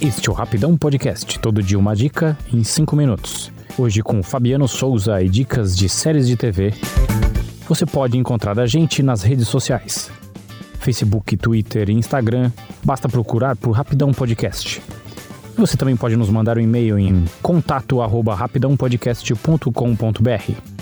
Este é o Rapidão Podcast, todo dia uma dica em 5 minutos. Hoje com Fabiano Souza e dicas de séries de TV. Você pode encontrar a gente nas redes sociais. Facebook, Twitter e Instagram, basta procurar por Rapidão Podcast. Você também pode nos mandar um e-mail em contato@rapidãopodcast.com.br.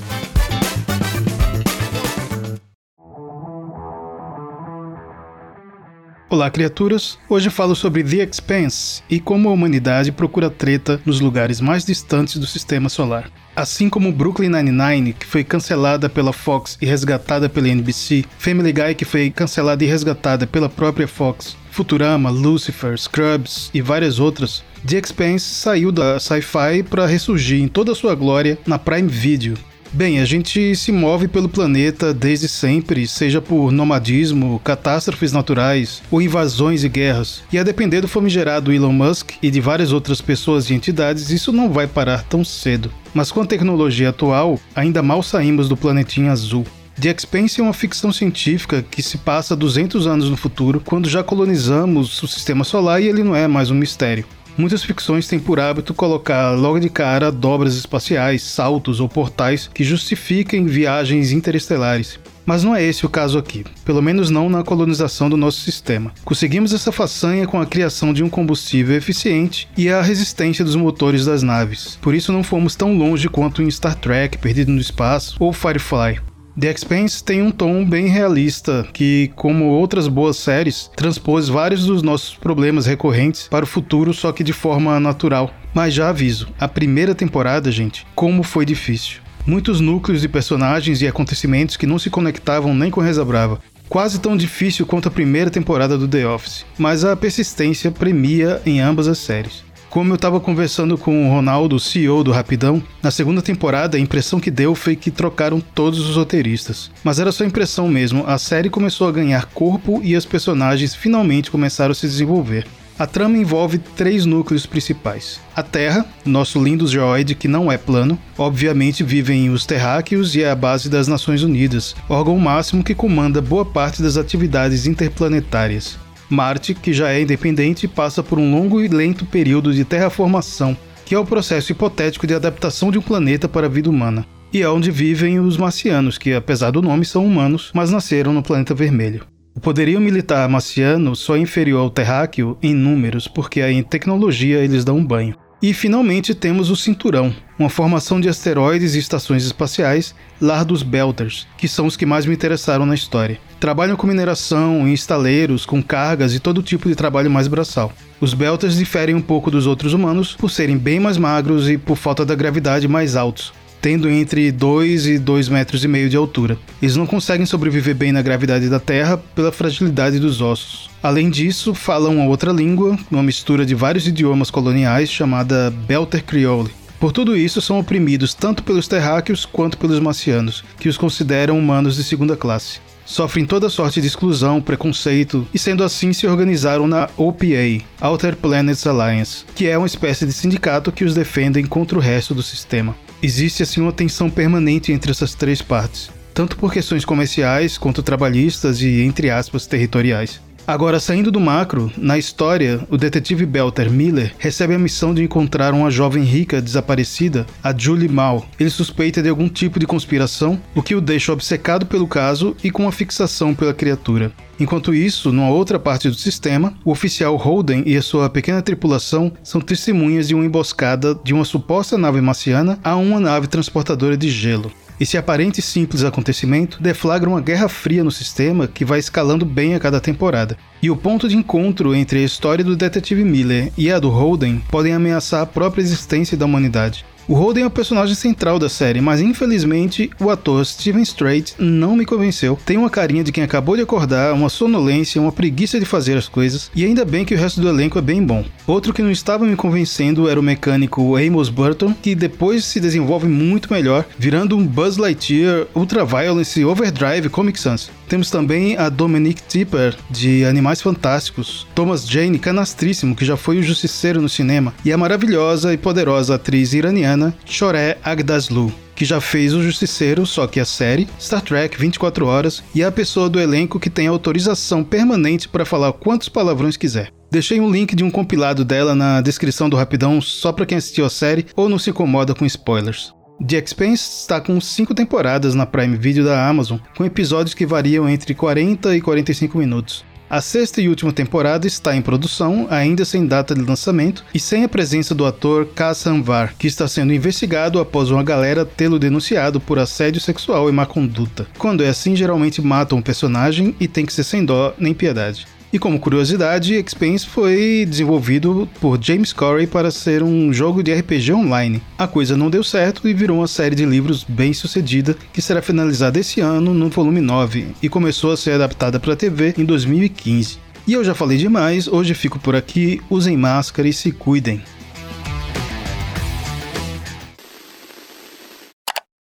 Olá, criaturas! Hoje falo sobre The Expanse e como a humanidade procura treta nos lugares mais distantes do sistema solar. Assim como Brooklyn Nine-Nine, que foi cancelada pela Fox e resgatada pela NBC, Family Guy, que foi cancelada e resgatada pela própria Fox, Futurama, Lucifer, Scrubs e várias outras, The Expanse saiu da Sci-Fi para ressurgir em toda sua glória na Prime Video. Bem, a gente se move pelo planeta desde sempre, seja por nomadismo, catástrofes naturais ou invasões e guerras. E a depender do famigerado Elon Musk e de várias outras pessoas e entidades, isso não vai parar tão cedo. Mas com a tecnologia atual, ainda mal saímos do planetinha azul. The Expanse é uma ficção científica que se passa 200 anos no futuro, quando já colonizamos o sistema solar e ele não é mais um mistério. Muitas ficções têm por hábito colocar logo de cara dobras espaciais, saltos ou portais que justifiquem viagens interestelares. Mas não é esse o caso aqui, pelo menos não na colonização do nosso sistema. Conseguimos essa façanha com a criação de um combustível eficiente e a resistência dos motores das naves. Por isso não fomos tão longe quanto em Star Trek, Perdido no Espaço ou Firefly. The Expanse tem um tom bem realista que, como outras boas séries, transpôs vários dos nossos problemas recorrentes para o futuro, só que de forma natural. Mas já aviso, a primeira temporada, gente, como foi difícil. Muitos núcleos de personagens e acontecimentos que não se conectavam nem com Reza Brava. Quase tão difícil quanto a primeira temporada do The Office, mas a persistência premia em ambas as séries. Como eu estava conversando com o Ronaldo, CEO do Rapidão, na segunda temporada a impressão que deu foi que trocaram todos os roteiristas. Mas era só impressão mesmo, a série começou a ganhar corpo e os personagens finalmente começaram a se desenvolver. A trama envolve três núcleos principais. A Terra, nosso lindo geoide que não é plano, obviamente vivem os terráqueos e é a base das Nações Unidas, órgão máximo que comanda boa parte das atividades interplanetárias. Marte, que já é independente, passa por um longo e lento período de terraformação, que é o processo hipotético de adaptação de um planeta para a vida humana. E é onde vivem os marcianos, que apesar do nome são humanos, mas nasceram no planeta vermelho. O poderio militar marciano só é inferior ao terráqueo em números, porque em tecnologia eles dão um banho. E finalmente temos o Cinturão, uma formação de asteroides e estações espaciais, lar dos Belters, que são os que mais me interessaram na história. Trabalham com mineração, em estaleiros, com cargas e todo tipo de trabalho mais braçal. Os Belters diferem um pouco dos outros humanos por serem bem mais magros e por falta da gravidade mais altos, tendo entre 2 e 2 metros e meio de altura. Eles não conseguem sobreviver bem na gravidade da Terra pela fragilidade dos ossos. Além disso, falam uma outra língua, uma mistura de vários idiomas coloniais chamada Belter Creole. Por tudo isso, são oprimidos tanto pelos terráqueos quanto pelos marcianos, que os consideram humanos de segunda classe. Sofrem toda sorte de exclusão, preconceito e, sendo assim, se organizaram na OPA, Outer Planets Alliance, que é uma espécie de sindicato que os defendem contra o resto do sistema. Existe assim uma tensão permanente entre essas três partes, tanto por questões comerciais quanto trabalhistas e, entre aspas, territoriais. Agora, saindo do macro, na história, o detetive Belter Miller recebe a missão de encontrar uma jovem rica desaparecida, a Julie Mal. Ele suspeita de algum tipo de conspiração, o que o deixa obcecado pelo caso e com uma fixação pela criatura. Enquanto isso, numa outra parte do sistema, o oficial Holden e a sua pequena tripulação são testemunhas de uma emboscada de uma suposta nave marciana a uma nave transportadora de gelo. Esse aparente simples acontecimento deflagra uma guerra fria no sistema que vai escalando bem a cada temporada. E o ponto de encontro entre a história do detetive Miller e a do Holden podem ameaçar a própria existência da humanidade. O Holden é o personagem central da série, mas infelizmente o ator Steven Strait não me convenceu. Tem uma carinha de quem acabou de acordar, uma sonolência, uma preguiça de fazer as coisas, e ainda bem que o resto do elenco é bem bom. Outro que não estava me convencendo era o mecânico Amos Burton, que depois se desenvolve muito melhor, virando um Buzz Lightyear Ultra Violence Overdrive Comic Sans. Temos também a Dominique Tipper, de Animais Fantásticos, Thomas Jane, canastríssimo, que já foi o Justiceiro no cinema, e a maravilhosa e poderosa atriz iraniana Choré Agdaslu. que já fez o Justiceiro, só que a série, Star Trek 24 Horas, e é a pessoa do elenco que tem autorização permanente para falar quantos palavrões quiser. Deixei um link de um compilado dela na descrição do Rapidão só para quem assistiu a série ou não se incomoda com spoilers. The Expanse está com 5 temporadas na Prime Video da Amazon, com episódios que variam entre 40 e 45 minutos. A sexta e última temporada está em produção, ainda sem data de lançamento e sem a presença do ator Kassan Var, que está sendo investigado após uma galera tê-lo denunciado por assédio sexual e má conduta. Quando é assim, geralmente matam o personagem e tem que ser sem dó nem piedade. E como curiosidade, Expanse foi desenvolvido por James Corey para ser um jogo de RPG online. A coisa não deu certo e virou uma série de livros bem sucedida que será finalizada esse ano no volume 9 e começou a ser adaptada para a TV em 2015. E eu já falei demais, hoje fico por aqui, usem máscara e se cuidem.